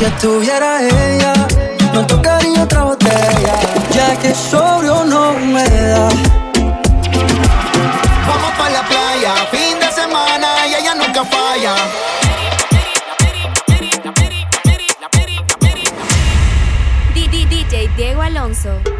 si estuviera ella, no tocaría otra botella, ya que sobrio no me da. Vamos para la playa, fin de semana y ella nunca falla. DJ Diego Alonso.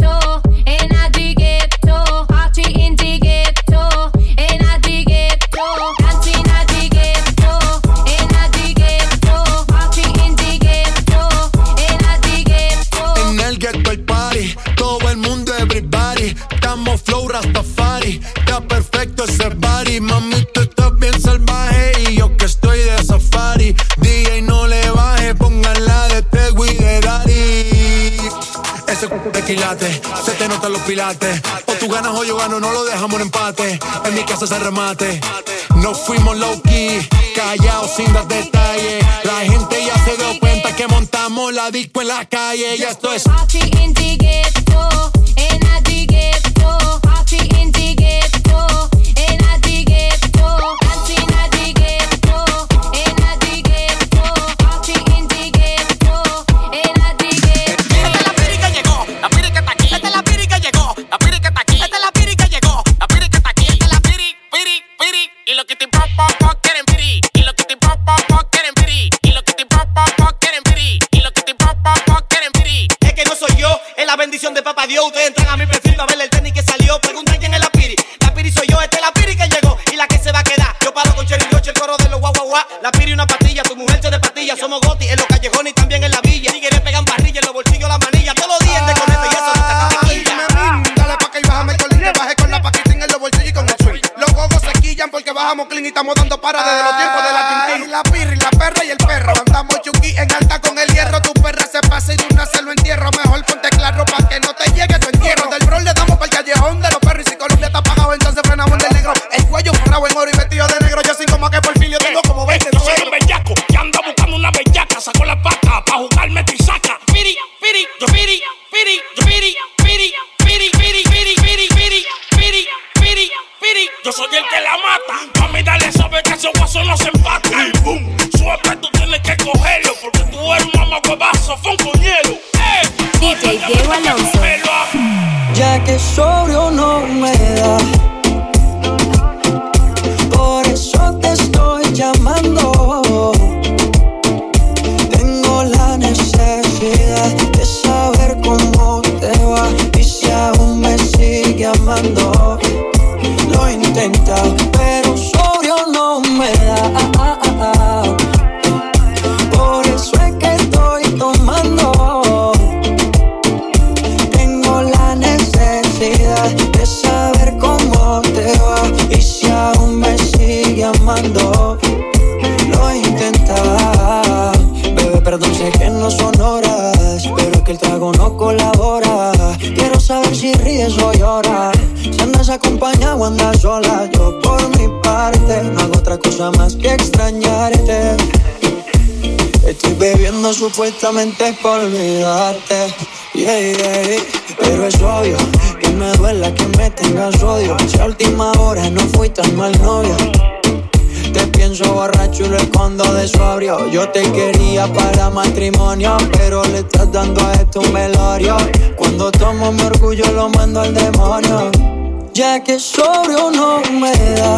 Flow Rastafari, está perfecto ese body. Mami, tú estás bien salvaje y yo que estoy de safari. DJ no le baje, pónganla de Tego y de Daddy. Ese de quilate, se te notan los pilates. O tú ganas o yo gano, no lo dejamos en empate. En mi casa se remate. No fuimos low key, callados sin dar detalles. La gente ya se dio cuenta que montamos la disco en la calle. Y esto es Party Ustedes entran a mi perfil para ver el tenis que salió. Preguntan quién es la piri. La piri soy yo, esta es la piri que llegó y la que se va a quedar. Yo paro con Cherry Roche, el coro de los guau guau guau. La piri una pastilla, tu mujer se de patilla. Somos goti en los callejones y también en la villa. Tigres pegan parrilla en los bolsillos la manilla. Todos los días de conecta y eso no está taquilla. Dale pa' que y bájame el colín, baje con la paquitín en los bolsillos y con el swing. Los gogos se quillan porque bajamos clean y estamos dando para desde los tiempos de. La en oro y vestido de solamente es por olvidarte. Yeah, yeah, yeah. Pero es obvio que me duela que me tengas odio. Si a última hora no fui tan mal novio. Te pienso borracho y lo escondo de sobrio. Yo te quería para matrimonio, pero le estás dando a esto un velorio. Cuando tomo mi orgullo lo mando al demonio. Ya que sobrio no me da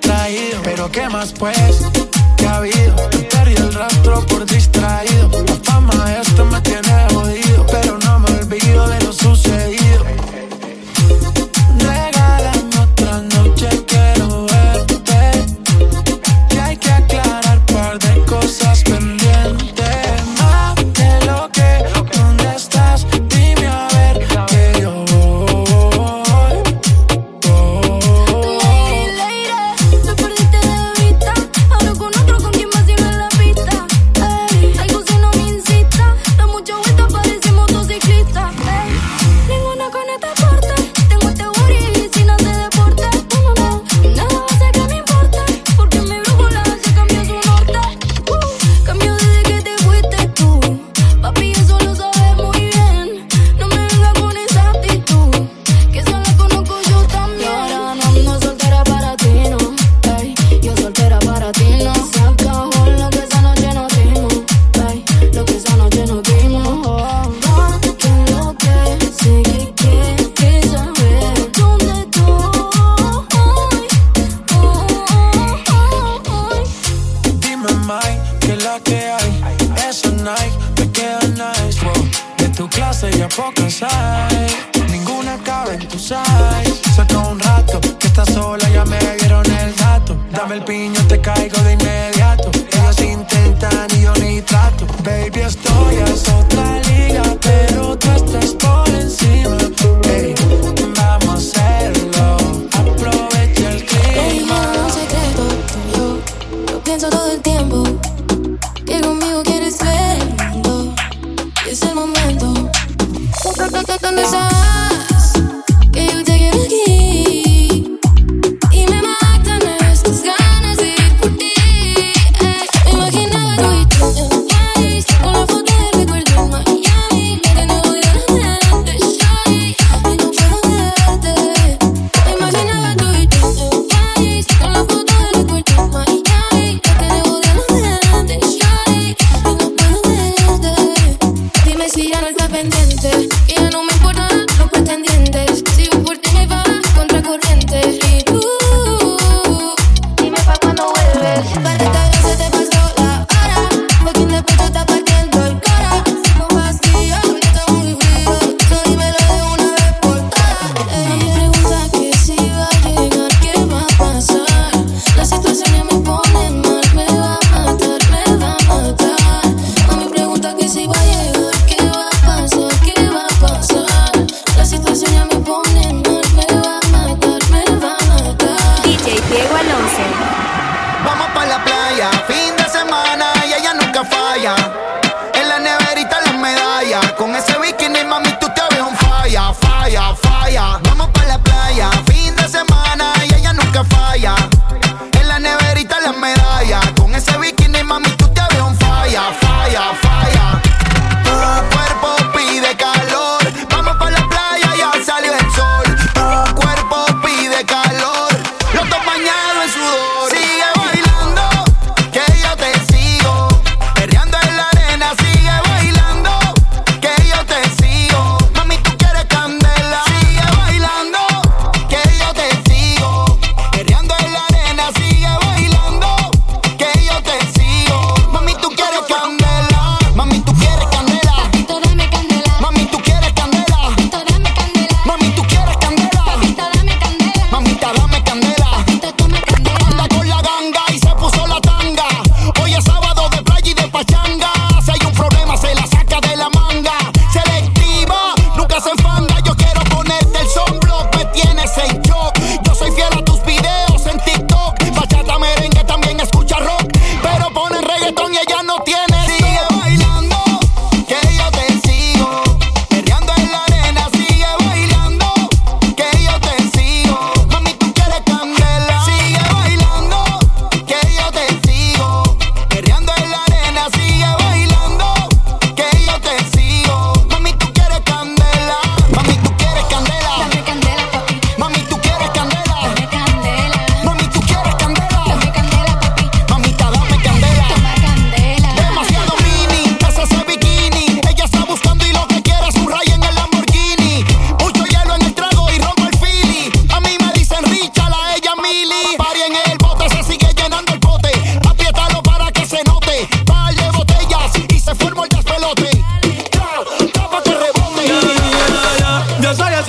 traído. Pero qué más pues, que ha habido. Perdí el rastro por distraído. La fama esto me la que hay. Esa Nike me queda nice, wow. De tu clase ya pocas hay. Ninguna cabe en tu size. Saca un rato que estás sola, ya me dieron el dato. Dame el piño, te caigo de inmediato. Ellos intentan y yo ni trato. Baby, estoy a otra time is.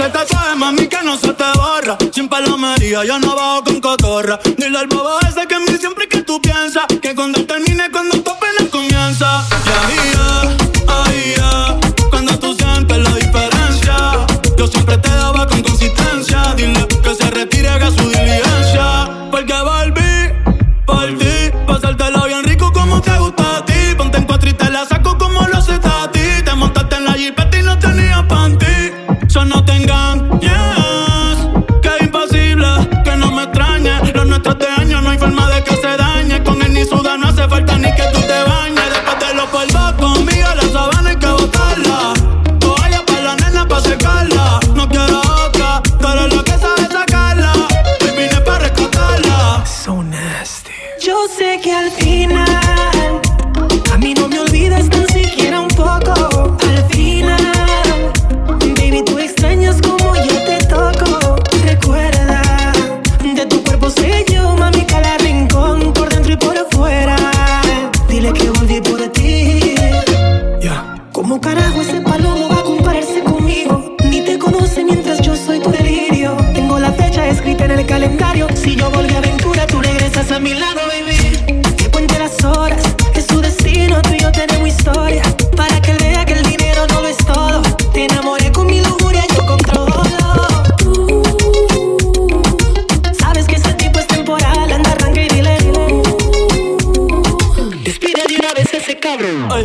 ese tatuaje, mami, que no se te borra. Sin palomería, yo no bajo con cotorra. Dile al bobo ese que me siempre que tú piensas que cuando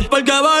Porque va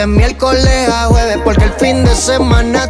de miércoles a jueves, porque el fin de semana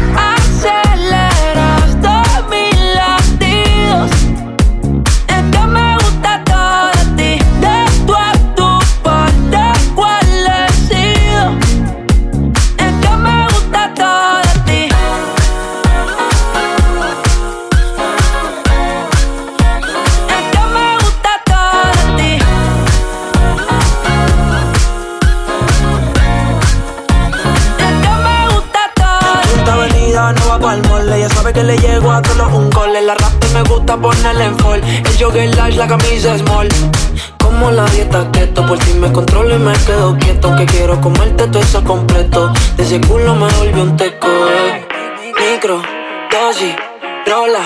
que le llego a solo un gol. El arrastre me gusta ponerle en fall. El jogger large, la camisa small. Como la dieta keto, por ti me controlo y me quedo quieto. Aunque quiero comerte todo eso completo. De ese culo me volvió un teco. Eh. Micro, dosis, rola,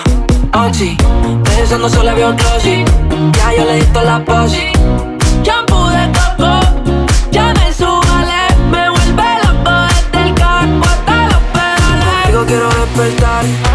oxi. Pensando solo había otro sí. Ya yo le di toda la posi. Shampoo de coco, ya me subale. Me vuelve loco desde el carro hasta los pedales. Digo quiero despertar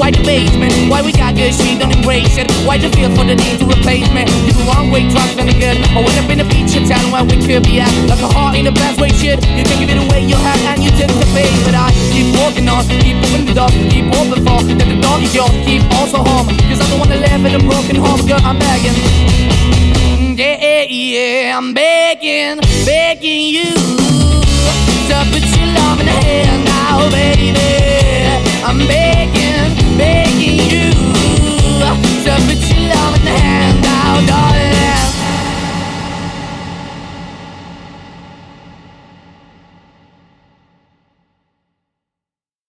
Why the basement, why we got good shit, don't embrace it. Why the feel for the need to replace me? You the wrong way, trying to good. I went up in a feature town where we could be at. Like a heart in the best way, shit. You can give it away, you have, and you took the bait. But I keep walking on, keep moving the door, keep open for that the dog is yours, keep also home. Cause I don't wanna live in a broken home, girl, I'm begging. Yeah, yeah, I'm begging, begging you to put your love in the hand now, baby. I'm begging, Making you to put your love in the hand.